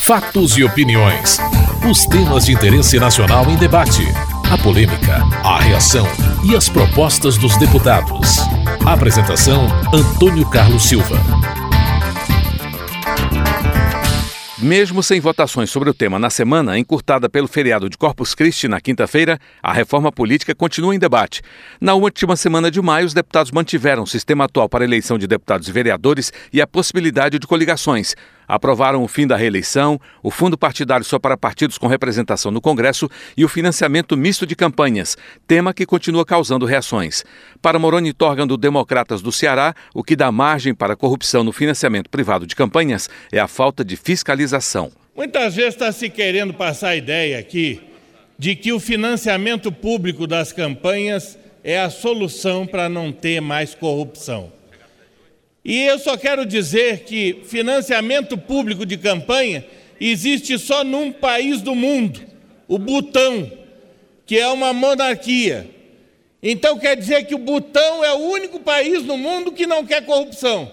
Fatos e opiniões. Os temas de interesse nacional em debate. A polêmica, a reação e as propostas dos deputados. Apresentação: Antônio Carlos Silva. Mesmo sem votações sobre o tema na semana, encurtada pelo feriado de Corpus Christi na quinta-feira, a reforma política continua em debate. Na última semana de maio, os deputados mantiveram o sistema atual para eleição de deputados e vereadores e a possibilidade de coligações. Aprovaram o fim da reeleição, o fundo partidário só para partidos com representação no Congresso e o financiamento misto de campanhas, tema que continua causando reações. Para Moroni Torgan do Democratas do Ceará, o que dá margem para a corrupção no financiamento privado de campanhas é a falta de fiscalização. Muitas vezes está se querendo passar a ideia aqui de que o financiamento público das campanhas é a solução para não ter mais corrupção. E eu só quero dizer que financiamento público de campanha existe só num país do mundo, o Butão, que é uma monarquia. Então quer dizer que o Butão é o único país no mundo que não quer corrupção.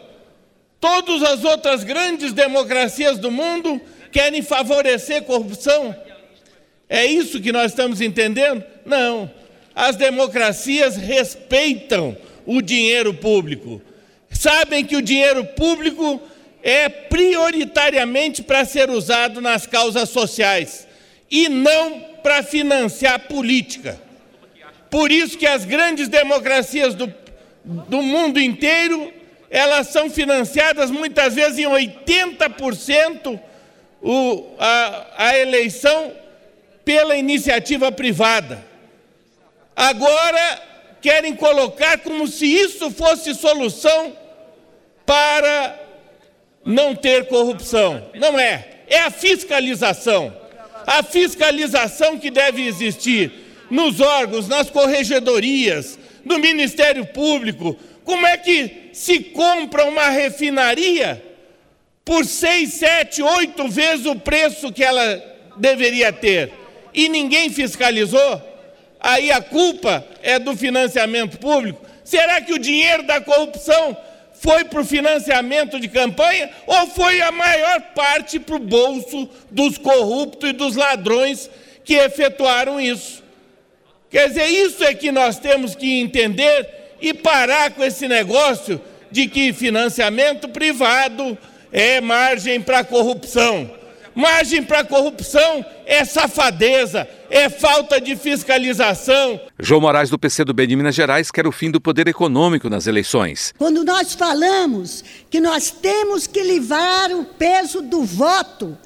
Todas as outras grandes democracias do mundo querem favorecer corrupção. É isso que nós estamos entendendo? Não. As democracias respeitam o dinheiro público sabem que o dinheiro público é prioritariamente para ser usado nas causas sociais e não para financiar política. Por isso que as grandes democracias do, do mundo inteiro, elas são financiadas muitas vezes em 80% o, a, a eleição pela iniciativa privada. Agora querem colocar como se isso fosse solução para não ter corrupção. Não é. É a fiscalização. A fiscalização que deve existir nos órgãos, nas corregedorias, no Ministério Público. Como é que se compra uma refinaria por seis, sete, oito vezes o preço que ela deveria ter e ninguém fiscalizou? Aí a culpa é do financiamento público? Será que o dinheiro da corrupção foi para o financiamento de campanha ou foi a maior parte para o bolso dos corruptos e dos ladrões que efetuaram isso? Quer dizer, isso é que nós temos que entender e parar com esse negócio de que financiamento privado é margem para corrupção. Margem para corrupção é safadeza, é falta de fiscalização. João Moraes, do PCdoB de Minas Gerais, quer o fim do poder econômico nas eleições. Quando nós falamos que nós temos que livrar o peso do voto,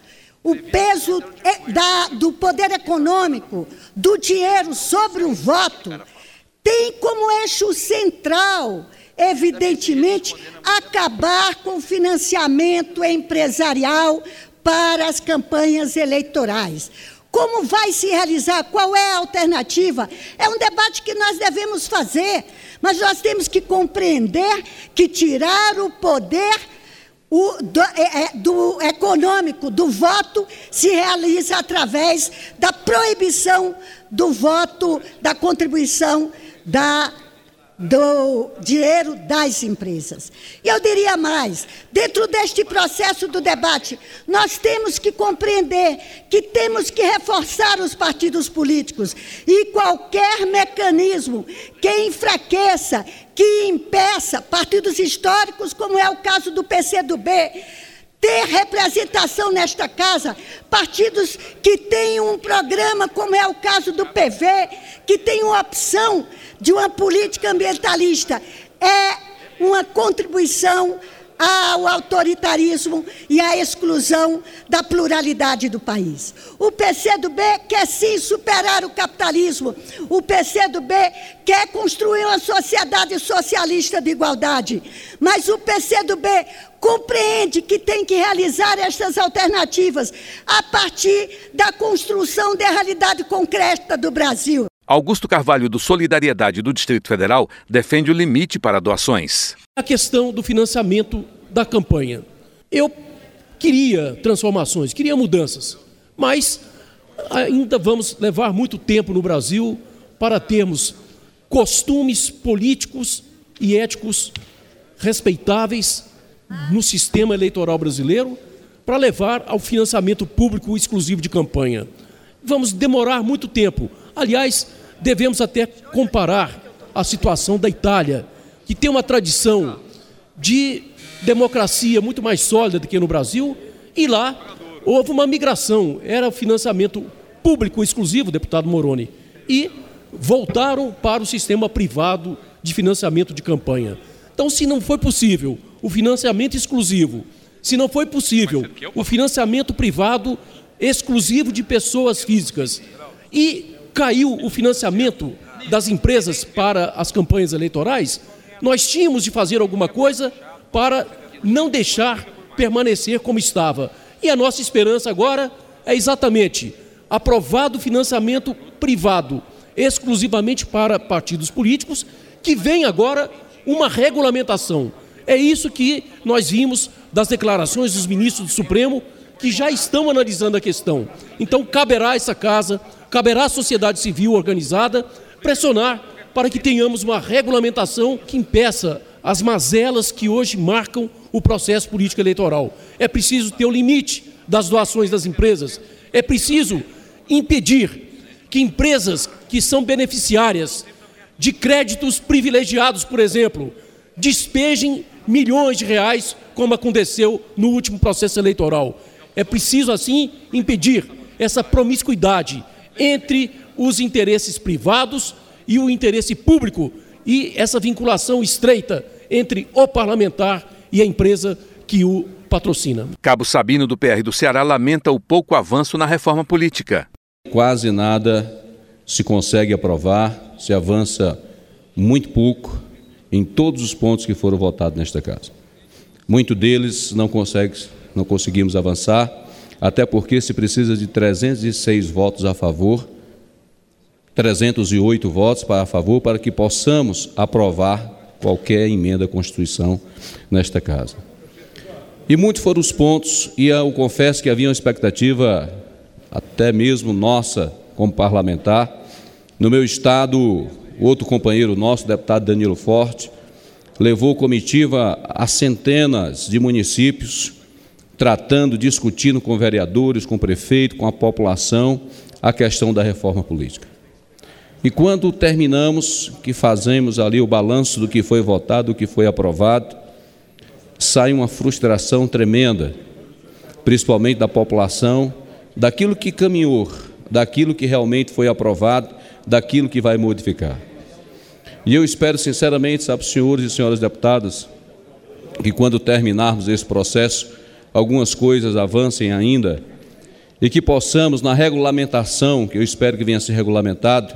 o peso é da, do poder econômico, do dinheiro sobre o voto, tem como eixo central, evidentemente, acabar com o financiamento empresarial para as campanhas eleitorais. Como vai se realizar? Qual é a alternativa? É um debate que nós devemos fazer, mas nós temos que compreender que tirar o poder o, do, é, é do econômico do voto se realiza através da proibição do voto, da contribuição da do dinheiro das empresas. E eu diria mais: dentro deste processo do debate, nós temos que compreender que temos que reforçar os partidos políticos e qualquer mecanismo que enfraqueça, que impeça partidos históricos, como é o caso do PCdoB, ter representação nesta casa, partidos que têm um programa, como é o caso do PV, que tem uma opção de uma política ambientalista, é uma contribuição ao autoritarismo e à exclusão da pluralidade do país. O PCdoB quer sim superar o capitalismo. O PCdoB quer construir uma sociedade socialista de igualdade. Mas o PCdoB compreende que tem que realizar estas alternativas a partir da construção da realidade concreta do Brasil. Augusto Carvalho, do Solidariedade do Distrito Federal, defende o limite para doações. A questão do financiamento da campanha. Eu queria transformações, queria mudanças, mas ainda vamos levar muito tempo no Brasil para termos costumes políticos e éticos respeitáveis no sistema eleitoral brasileiro, para levar ao financiamento público exclusivo de campanha. Vamos demorar muito tempo. Aliás, devemos até comparar a situação da Itália, que tem uma tradição de democracia muito mais sólida do que no Brasil, e lá houve uma migração, era o financiamento público exclusivo, deputado Moroni, e voltaram para o sistema privado de financiamento de campanha. Então, se não foi possível o financiamento exclusivo, se não foi possível o financiamento privado exclusivo de pessoas físicas e caiu o financiamento das empresas para as campanhas eleitorais, nós tínhamos de fazer alguma coisa para não deixar permanecer como estava. E a nossa esperança agora é exatamente aprovado o financiamento privado exclusivamente para partidos políticos, que vem agora uma regulamentação. É isso que nós vimos das declarações dos ministros do Supremo, que já estão analisando a questão. Então, caberá essa casa, caberá à sociedade civil organizada pressionar para que tenhamos uma regulamentação que impeça as mazelas que hoje marcam o processo político eleitoral. É preciso ter o limite das doações das empresas. É preciso impedir que empresas que são beneficiárias de créditos privilegiados, por exemplo, despejem milhões de reais, como aconteceu no último processo eleitoral. É preciso, assim, impedir essa promiscuidade entre os interesses privados e o interesse público e essa vinculação estreita entre o parlamentar e a empresa que o patrocina. Cabo Sabino, do PR do Ceará, lamenta o pouco avanço na reforma política. Quase nada se consegue aprovar, se avança muito pouco em todos os pontos que foram votados nesta casa. Muito deles não consegue, não conseguimos avançar, até porque se precisa de 306 votos a favor, 308 votos para a favor para que possamos aprovar qualquer emenda à Constituição nesta casa. E muitos foram os pontos, e eu confesso que havia uma expectativa, até mesmo nossa, como parlamentar. No meu estado, outro companheiro nosso, deputado Danilo Forte, levou comitiva a centenas de municípios, tratando, discutindo com vereadores, com prefeito, com a população, a questão da reforma política. E quando terminamos, que fazemos ali o balanço do que foi votado, do que foi aprovado, sai uma frustração tremenda, principalmente da população, daquilo que caminhou, daquilo que realmente foi aprovado, daquilo que vai modificar. E eu espero sinceramente, sabe, senhores e senhoras deputadas, que quando terminarmos esse processo, algumas coisas avancem ainda e que possamos, na regulamentação, que eu espero que venha a ser regulamentado,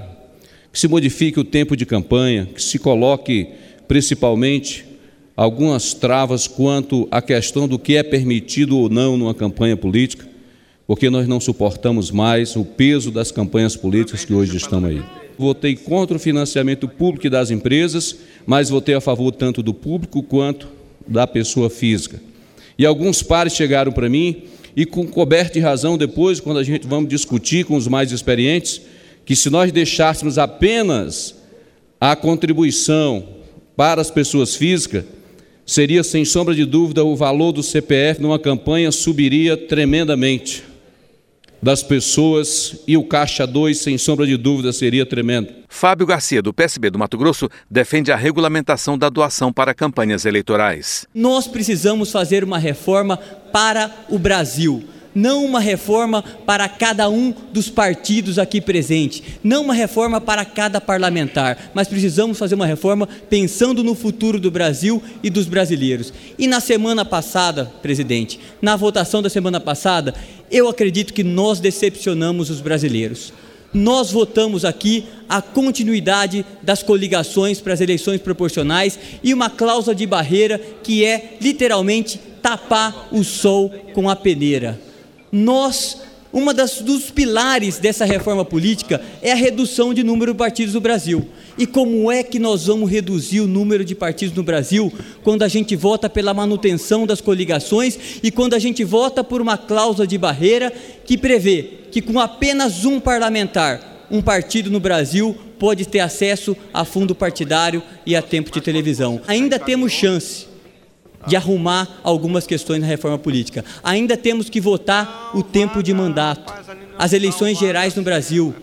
que se modifique o tempo de campanha, que se coloque principalmente algumas travas quanto à questão do que é permitido ou não numa campanha política, porque nós não suportamos mais o peso das campanhas políticas que hoje estão aí. Votei contra o financiamento público das empresas, mas votei a favor tanto do público quanto da pessoa física. E alguns pares chegaram para mim e com coberta de razão depois, quando a gente vamos discutir com os mais experientes, que se nós deixássemos apenas a contribuição para as pessoas físicas, seria sem sombra de dúvida o valor do CPF numa campanha subiria tremendamente das pessoas e o caixa 2, sem sombra de dúvida, seria tremendo. Fábio Garcia, do PSB do Mato Grosso, defende a regulamentação da doação para campanhas eleitorais. Nós precisamos fazer uma reforma para o Brasil não uma reforma para cada um dos partidos aqui presentes, não uma reforma para cada parlamentar, mas precisamos fazer uma reforma pensando no futuro do Brasil e dos brasileiros. E na semana passada, presidente, na votação da semana passada, eu acredito que nós decepcionamos os brasileiros. Nós votamos aqui a continuidade das coligações para as eleições proporcionais e uma cláusula de barreira que é literalmente tapar o sol com a peneira nós, uma das dos pilares dessa reforma política é a redução de número de partidos no Brasil. E como é que nós vamos reduzir o número de partidos no Brasil quando a gente vota pela manutenção das coligações e quando a gente vota por uma cláusula de barreira que prevê que com apenas um parlamentar, um partido no Brasil pode ter acesso a fundo partidário e a tempo de televisão. Ainda temos chance de arrumar algumas questões na reforma política. Ainda temos que votar o tempo de mandato. As eleições gerais no Brasil,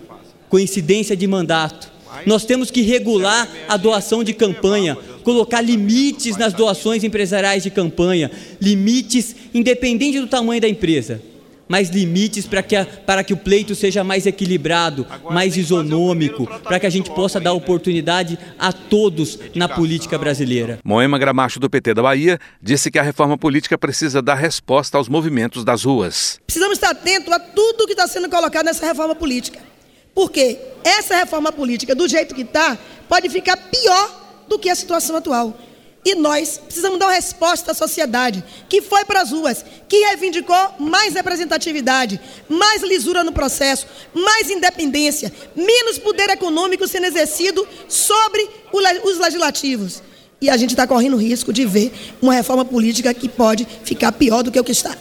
coincidência de mandato. Nós temos que regular a doação de campanha, colocar limites nas doações empresariais de campanha, limites independente do tamanho da empresa mais limites para que, a, para que o pleito seja mais equilibrado, mais isonômico, para que a gente possa dar oportunidade a todos na política brasileira. Moema Gramacho, do PT da Bahia, disse que a reforma política precisa dar resposta aos movimentos das ruas. Precisamos estar atentos a tudo que está sendo colocado nessa reforma política. Porque essa reforma política, do jeito que está, pode ficar pior do que a situação atual. E nós precisamos dar uma resposta à sociedade que foi para as ruas, que reivindicou mais representatividade, mais lisura no processo, mais independência, menos poder econômico sendo exercido sobre os legislativos. E a gente está correndo risco de ver uma reforma política que pode ficar pior do que o que está.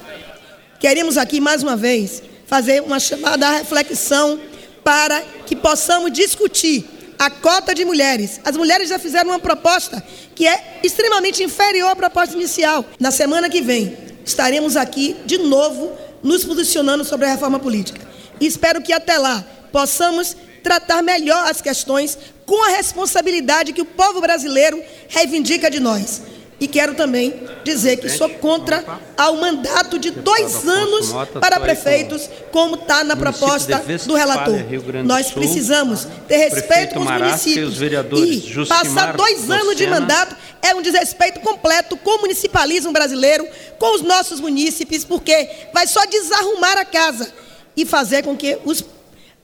Queremos aqui, mais uma vez, fazer uma chamada à reflexão para que possamos discutir a cota de mulheres. As mulheres já fizeram uma proposta que é extremamente inferior à proposta inicial. Na semana que vem, estaremos aqui de novo nos posicionando sobre a reforma política. E espero que até lá possamos tratar melhor as questões com a responsabilidade que o povo brasileiro reivindica de nós. E quero também dizer que sou contra ao mandato de dois anos para prefeitos, como está na proposta do relator. Nós precisamos ter respeito com os municípios. E passar dois anos de mandato é um desrespeito completo com o municipalismo brasileiro, com os nossos munícipes, porque vai só desarrumar a casa e fazer com que os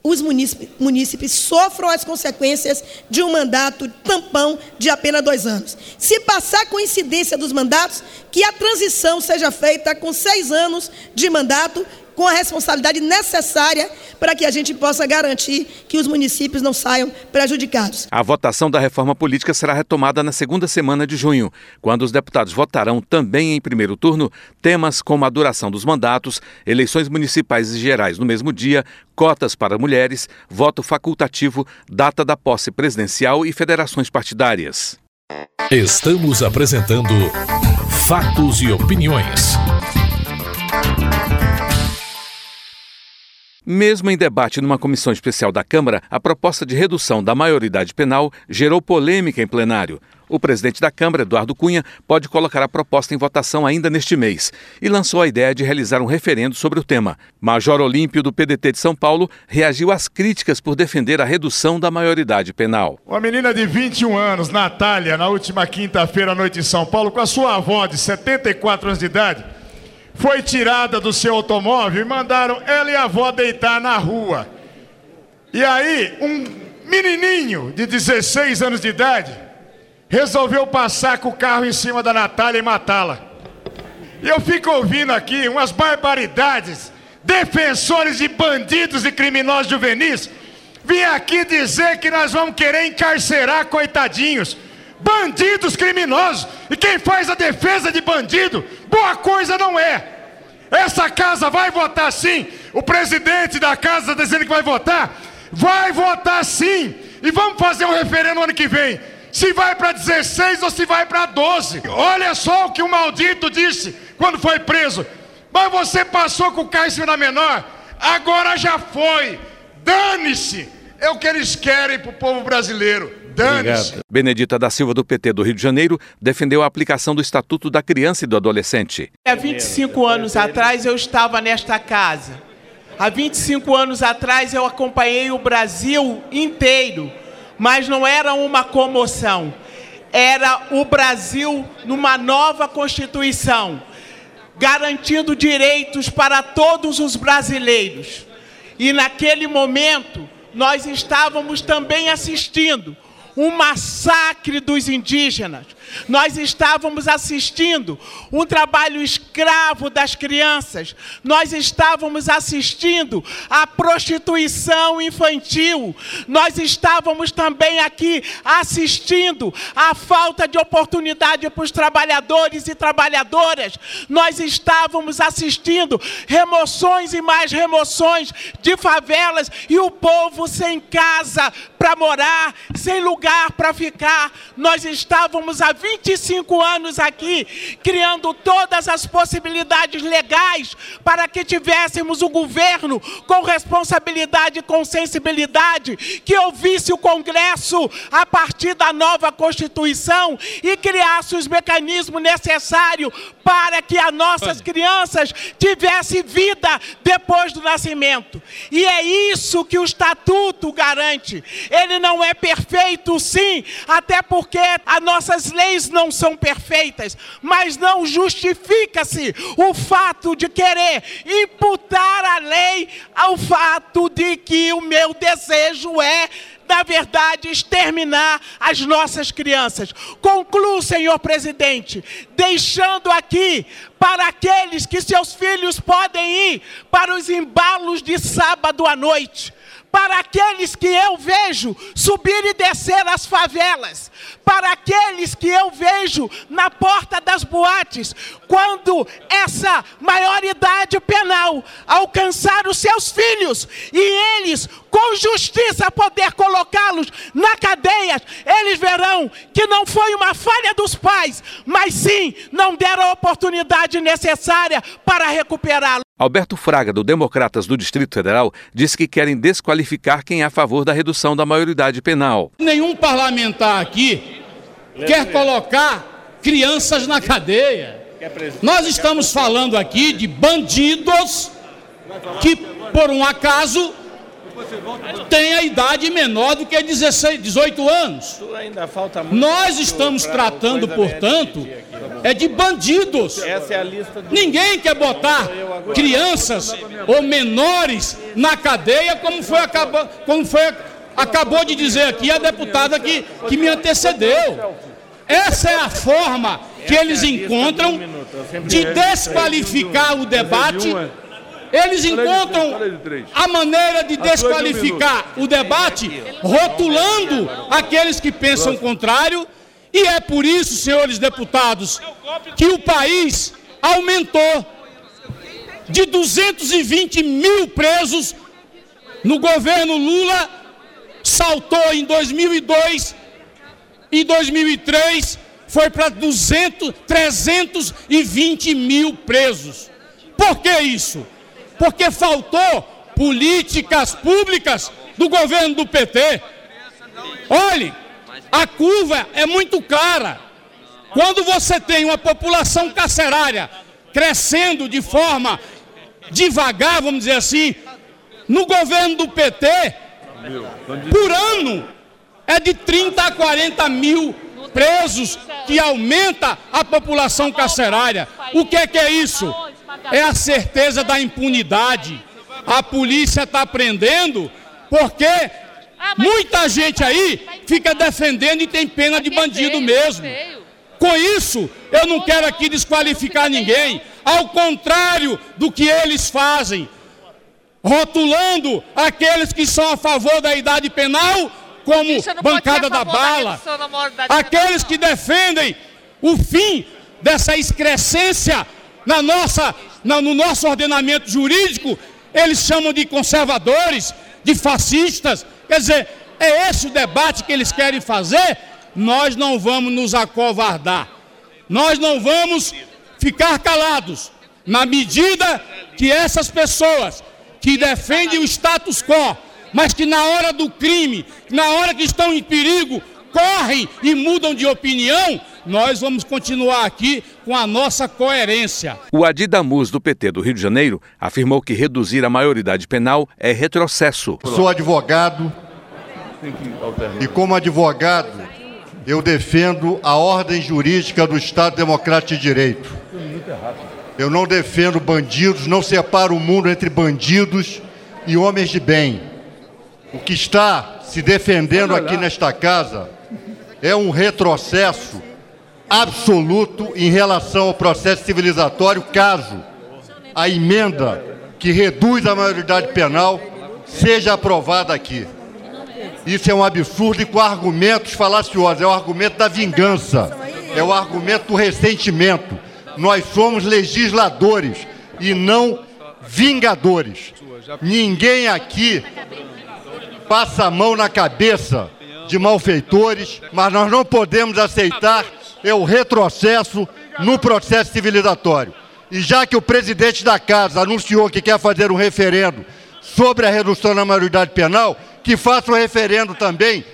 os munícipes, sofram as consequências de um mandato tampão de apenas dois anos. Se passar coincidência dos mandatos, que a transição seja feita com seis anos de mandato, com a responsabilidade necessária para que a gente possa garantir que os municípios não saiam prejudicados. A votação da reforma política será retomada na segunda semana de junho, quando os deputados votarão também em primeiro turno temas como a duração dos mandatos, eleições municipais e gerais no mesmo dia, cotas para mulheres, voto facultativo, data da posse presidencial e federações partidárias. Estamos apresentando Fatos e Opiniões. Mesmo em debate numa comissão especial da Câmara, a proposta de redução da maioridade penal gerou polêmica em plenário. O presidente da Câmara, Eduardo Cunha, pode colocar a proposta em votação ainda neste mês e lançou a ideia de realizar um referendo sobre o tema. Major Olímpio, do PDT de São Paulo, reagiu às críticas por defender a redução da maioridade penal. Uma menina de 21 anos, Natália, na última quinta-feira à noite em São Paulo, com a sua avó de 74 anos de idade foi tirada do seu automóvel e mandaram ela e a avó deitar na rua. E aí, um menininho de 16 anos de idade resolveu passar com o carro em cima da Natália e matá-la. E eu fico ouvindo aqui umas barbaridades. Defensores de bandidos e criminosos juvenis vim aqui dizer que nós vamos querer encarcerar coitadinhos, bandidos criminosos. E quem faz a defesa de bandido boa coisa não é. Essa casa vai votar sim. O presidente da casa está dizendo que vai votar. Vai votar sim. E vamos fazer um referendo ano que vem. Se vai para 16 ou se vai para 12. Olha só o que o maldito disse quando foi preso. Mas você passou com o carro da menor. Agora já foi. Dane-se. É o que eles querem para o povo brasileiro. Dane-se. Benedita da Silva, do PT do Rio de Janeiro, defendeu a aplicação do Estatuto da Criança e do Adolescente. Há 25 anos atrás eu estava nesta casa. Há 25 anos atrás eu acompanhei o Brasil inteiro, mas não era uma comoção. Era o Brasil numa nova Constituição, garantindo direitos para todos os brasileiros. E naquele momento, nós estávamos também assistindo um massacre dos indígenas. Nós estávamos assistindo um trabalho escravo das crianças. Nós estávamos assistindo a prostituição infantil. Nós estávamos também aqui assistindo a falta de oportunidade para os trabalhadores e trabalhadoras. Nós estávamos assistindo remoções e mais remoções de favelas e o povo sem casa para morar, sem lugar lugar para ficar. Nós estávamos há 25 anos aqui, criando todas as possibilidades legais para que tivéssemos um governo com responsabilidade e com sensibilidade, que ouvisse o Congresso a partir da nova Constituição e criasse os mecanismos necessários para que as nossas crianças tivessem vida depois do nascimento. E é isso que o Estatuto garante. Ele não é perfeito, sim, até porque as nossas leis não são perfeitas, mas não justifica-se o fato de querer imputar a lei ao fato de que o meu desejo é na verdade, exterminar as nossas crianças. Concluo, senhor presidente, deixando aqui para aqueles que seus filhos podem ir para os embalos de sábado à noite para aqueles que eu vejo subir e descer as favelas, para aqueles que eu vejo na porta das boates, quando essa maioridade penal alcançar os seus filhos e eles, com justiça, poder colocá-los na cadeia, eles verão que não foi uma falha dos pais, mas sim não deram a oportunidade necessária para recuperá-los. Alberto Fraga, do Democratas do Distrito Federal, disse que querem desqualificar quem é a favor da redução da maioridade penal. Nenhum parlamentar aqui quer colocar crianças na cadeia. Nós estamos falando aqui de bandidos que, por um acaso, têm a idade menor do que 16, 18 anos. Nós estamos tratando, portanto, é de bandidos. Ninguém quer botar crianças ou menores na cadeia, como foi, como foi acabou de dizer aqui a deputada que, que me antecedeu. Essa é a forma que eles encontram de desqualificar o debate. Eles encontram a maneira de desqualificar o debate, rotulando aqueles que pensam contrário. E é por isso, senhores deputados, que o país aumentou de 220 mil presos no governo Lula, saltou em 2002 em 2003 foi para 200, 320 mil presos. Por que isso? Porque faltou políticas públicas do governo do PT. Olhe, a curva é muito clara. Quando você tem uma população carcerária crescendo de forma devagar, vamos dizer assim, no governo do PT, por ano é de 30 a 40 mil presos que aumenta a população carcerária. O que é que é isso? É a certeza da impunidade. A polícia está prendendo porque muita gente aí fica defendendo e tem pena de bandido mesmo. Com isso, eu não quero aqui desqualificar ninguém, ao contrário do que eles fazem, rotulando aqueles que são a favor da idade penal como bancada da bala, aqueles que defendem o fim dessa excrescência na nossa, no nosso ordenamento jurídico, eles chamam de conservadores, de fascistas. Quer dizer, é esse o debate que eles querem fazer? Nós não vamos nos acovardar. Nós não vamos ficar calados. Na medida que essas pessoas que defendem o status quo, mas que na hora do crime, na hora que estão em perigo, correm e mudam de opinião, nós vamos continuar aqui com a nossa coerência. O Adi Damus, do PT do Rio de Janeiro, afirmou que reduzir a maioridade penal é retrocesso. Sou advogado e, como advogado, eu defendo a ordem jurídica do Estado Democrático de Direito. Eu não defendo bandidos, não separo o mundo entre bandidos e homens de bem. O que está se defendendo aqui nesta casa é um retrocesso absoluto em relação ao processo civilizatório, caso a emenda que reduz a maioridade penal seja aprovada aqui. Isso é um absurdo e com argumentos falaciosos. É o argumento da vingança, é o argumento do ressentimento. Nós somos legisladores e não vingadores. Ninguém aqui passa a mão na cabeça de malfeitores, mas nós não podemos aceitar é o retrocesso no processo civilizatório. E já que o presidente da casa anunciou que quer fazer um referendo sobre a redução da maioridade penal, que faça o um referendo também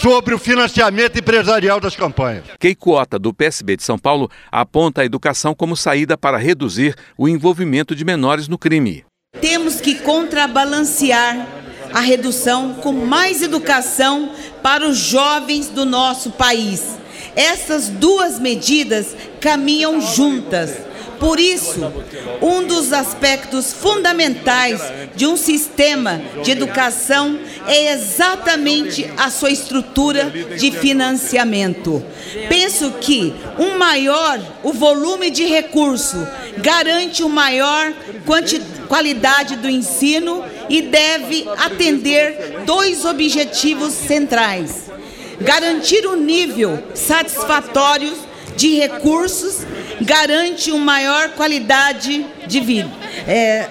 sobre o financiamento empresarial das campanhas. Keiko Ota, do PSB de São Paulo, aponta a educação como saída para reduzir o envolvimento de menores no crime. Temos que contrabalancear a redução com mais educação para os jovens do nosso país. Essas duas medidas caminham juntas. Por isso, um dos aspectos fundamentais de um sistema de educação é exatamente a sua estrutura de financiamento. Penso que um maior o volume de recurso garante uma maior qualidade do ensino e deve atender dois objetivos centrais: garantir um nível satisfatório de recursos garante uma maior qualidade de vida é,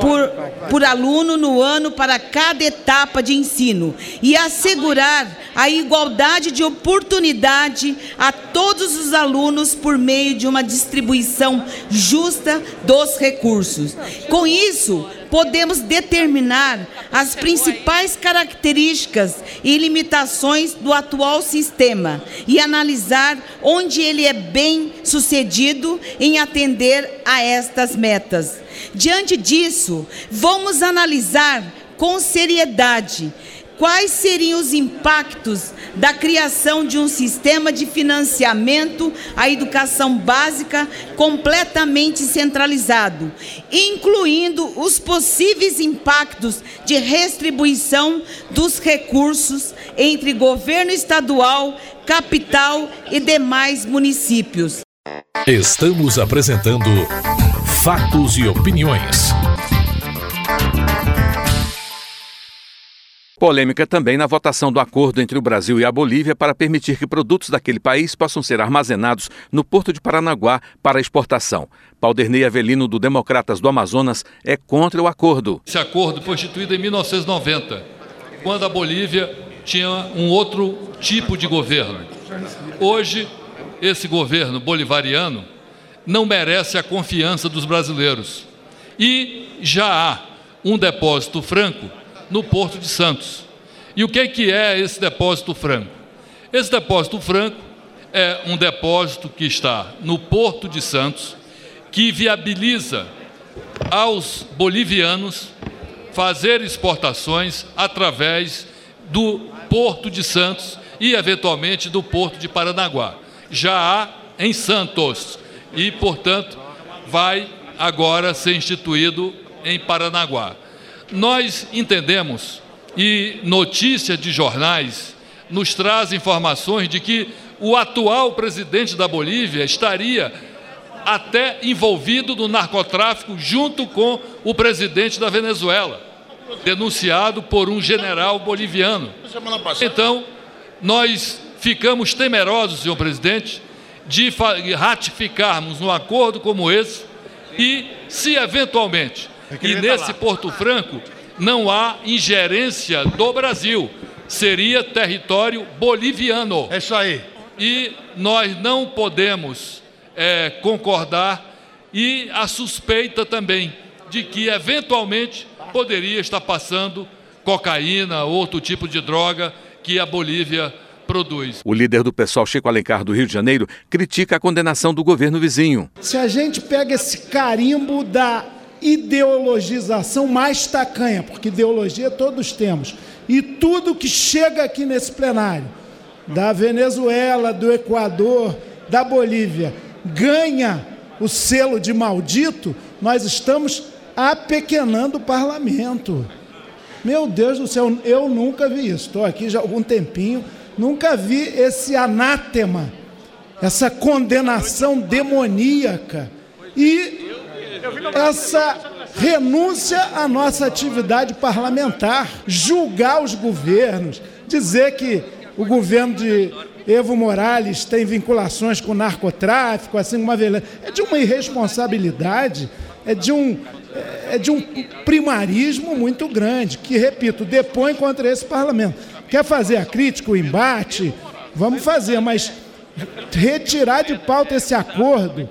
por, por aluno no ano para cada etapa de ensino e assegurar a igualdade de oportunidade a todos os alunos por meio de uma distribuição justa dos recursos. Com isso, podemos determinar as principais características e limitações do atual sistema e analisar onde ele é bem sucedido em atender a estas metas. Diante disso, vamos analisar com seriedade quais seriam os impactos da criação de um sistema de financiamento à educação básica completamente centralizado, incluindo os possíveis impactos de restribuição dos recursos entre governo estadual, capital e demais municípios. Estamos apresentando Fatos e Opiniões. Polêmica também na votação do acordo entre o Brasil e a Bolívia para permitir que produtos daquele país possam ser armazenados no porto de Paranaguá para exportação. Paldernei Avelino, do Democratas do Amazonas, é contra o acordo. Esse acordo foi instituído em 1990, quando a Bolívia tinha um outro tipo de governo. Hoje, esse governo bolivariano não merece a confiança dos brasileiros. E já há um depósito franco no Porto de Santos. E o que, que é esse depósito franco? Esse depósito franco é um depósito que está no Porto de Santos, que viabiliza aos bolivianos fazer exportações através do Porto de Santos e, eventualmente, do Porto de Paranaguá. Já há em Santos e, portanto, vai agora ser instituído em Paranaguá. Nós entendemos, e notícia de jornais nos traz informações de que o atual presidente da Bolívia estaria até envolvido no narcotráfico junto com o presidente da Venezuela, denunciado por um general boliviano. Então, nós ficamos temerosos, senhor presidente, de ratificarmos um acordo como esse e, se eventualmente e nesse Porto Franco não há ingerência do Brasil. Seria território boliviano. É isso aí. E nós não podemos é, concordar e a suspeita também de que eventualmente poderia estar passando cocaína, outro tipo de droga que a Bolívia produz. O líder do pessoal, Chico Alencar, do Rio de Janeiro, critica a condenação do governo vizinho. Se a gente pega esse carimbo da ideologização mais tacanha, porque ideologia todos temos. E tudo que chega aqui nesse plenário, da Venezuela, do Equador, da Bolívia, ganha o selo de maldito, nós estamos apequenando o parlamento. Meu Deus do céu, eu nunca vi isso. Estou aqui já há algum tempinho, nunca vi esse anátema, essa condenação demoníaca. E essa renúncia à nossa atividade parlamentar, julgar os governos, dizer que o governo de Evo Morales tem vinculações com o narcotráfico, assim como uma violência, é de uma irresponsabilidade, é de um é de um primarismo muito grande, que, repito, depõe contra esse parlamento. Quer fazer a crítica, o embate? Vamos fazer, mas retirar de pauta esse acordo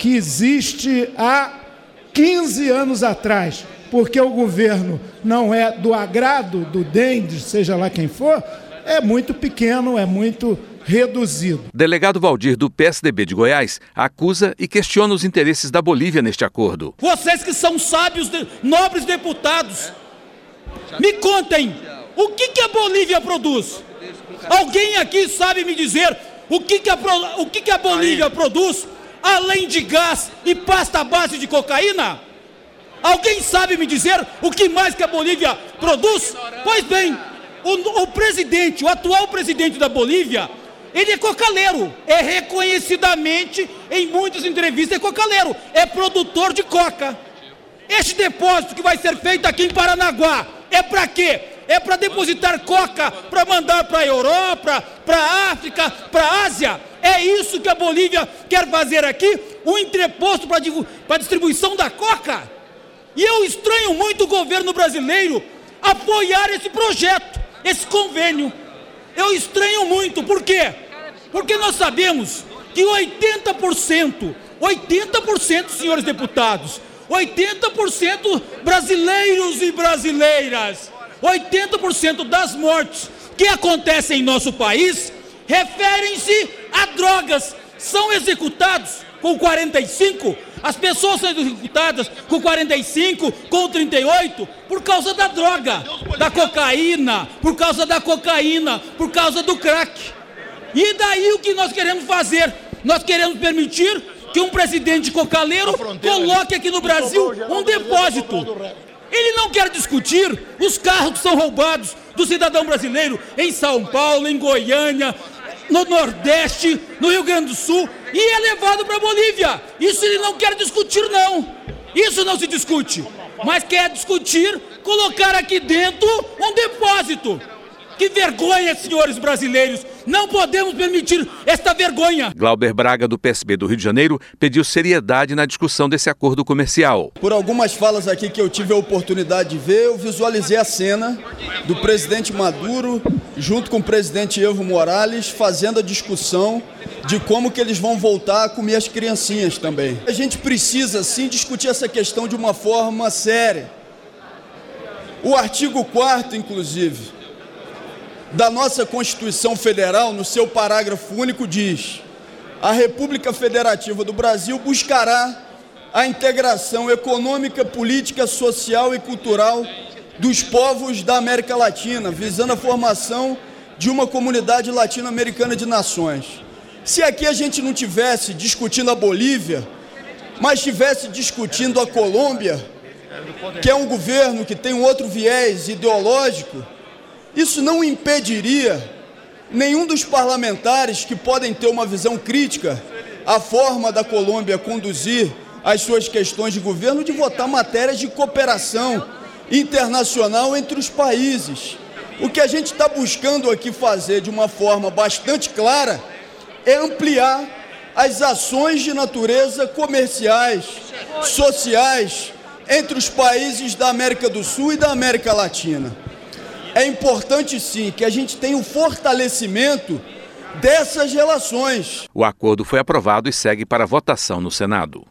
que existe há 15 anos atrás, porque o governo não é do agrado do DENDES, seja lá quem for, é muito pequeno, é muito reduzido. Delegado Valdir do PSDB de Goiás acusa e questiona os interesses da Bolívia neste acordo. Vocês que são sábios, nobres deputados, me contem o que, que a Bolívia produz. Alguém aqui sabe me dizer o que, que, a, o que, que a Bolívia produz além de gás e pasta base de cocaína? Alguém sabe me dizer o que mais que a Bolívia produz? Pois bem, o, o presidente, o atual presidente da Bolívia, ele é cocaleiro, é reconhecidamente, em muitas entrevistas, é cocaleiro, é produtor de coca. Este depósito que vai ser feito aqui em Paranaguá é para quê? É para depositar coca, para mandar para a Europa, para a África, para a Ásia. É isso que a Bolívia quer fazer aqui, um entreposto para a distribuição da coca. E eu estranho muito o governo brasileiro apoiar esse projeto, esse convênio. Eu estranho muito, por quê? Porque nós sabemos que 80%, 80%, senhores deputados, 80% brasileiros e brasileiras, 80% das mortes que acontecem em nosso país referem-se a drogas, são executados com 45, as pessoas são executadas com 45, com 38, por causa da droga, da cocaína, por causa da cocaína, por causa do crack. E daí o que nós queremos fazer? Nós queremos permitir que um presidente cocaleiro coloque aqui no Brasil um depósito. Ele não quer discutir os carros que são roubados do cidadão brasileiro em São Paulo, em Goiânia, no Nordeste, no Rio Grande do Sul e é levado para a Bolívia. Isso ele não quer discutir, não. Isso não se discute. Mas quer discutir colocar aqui dentro um depósito. Que vergonha, senhores brasileiros! Não podemos permitir esta vergonha. Glauber Braga, do PSB do Rio de Janeiro, pediu seriedade na discussão desse acordo comercial. Por algumas falas aqui que eu tive a oportunidade de ver, eu visualizei a cena do presidente Maduro junto com o presidente Evo Morales fazendo a discussão de como que eles vão voltar a comer as criancinhas também. A gente precisa sim discutir essa questão de uma forma séria. O artigo 4 inclusive, da nossa Constituição Federal, no seu parágrafo único, diz: a República Federativa do Brasil buscará a integração econômica, política, social e cultural dos povos da América Latina, visando a formação de uma comunidade latino-americana de nações. Se aqui a gente não tivesse discutindo a Bolívia, mas estivesse discutindo a Colômbia, que é um governo que tem um outro viés ideológico, isso não impediria nenhum dos parlamentares que podem ter uma visão crítica à forma da Colômbia conduzir as suas questões de governo de votar matérias de cooperação internacional entre os países. O que a gente está buscando aqui fazer de uma forma bastante clara é ampliar as ações de natureza comerciais, sociais, entre os países da América do Sul e da América Latina é importante sim que a gente tenha o fortalecimento dessas relações. O acordo foi aprovado e segue para votação no Senado.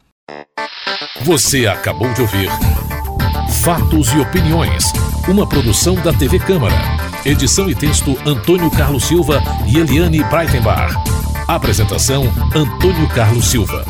Você acabou de ouvir Fatos e Opiniões, uma produção da TV Câmara. Edição e texto Antônio Carlos Silva e Eliane Breitenbach. Apresentação Antônio Carlos Silva.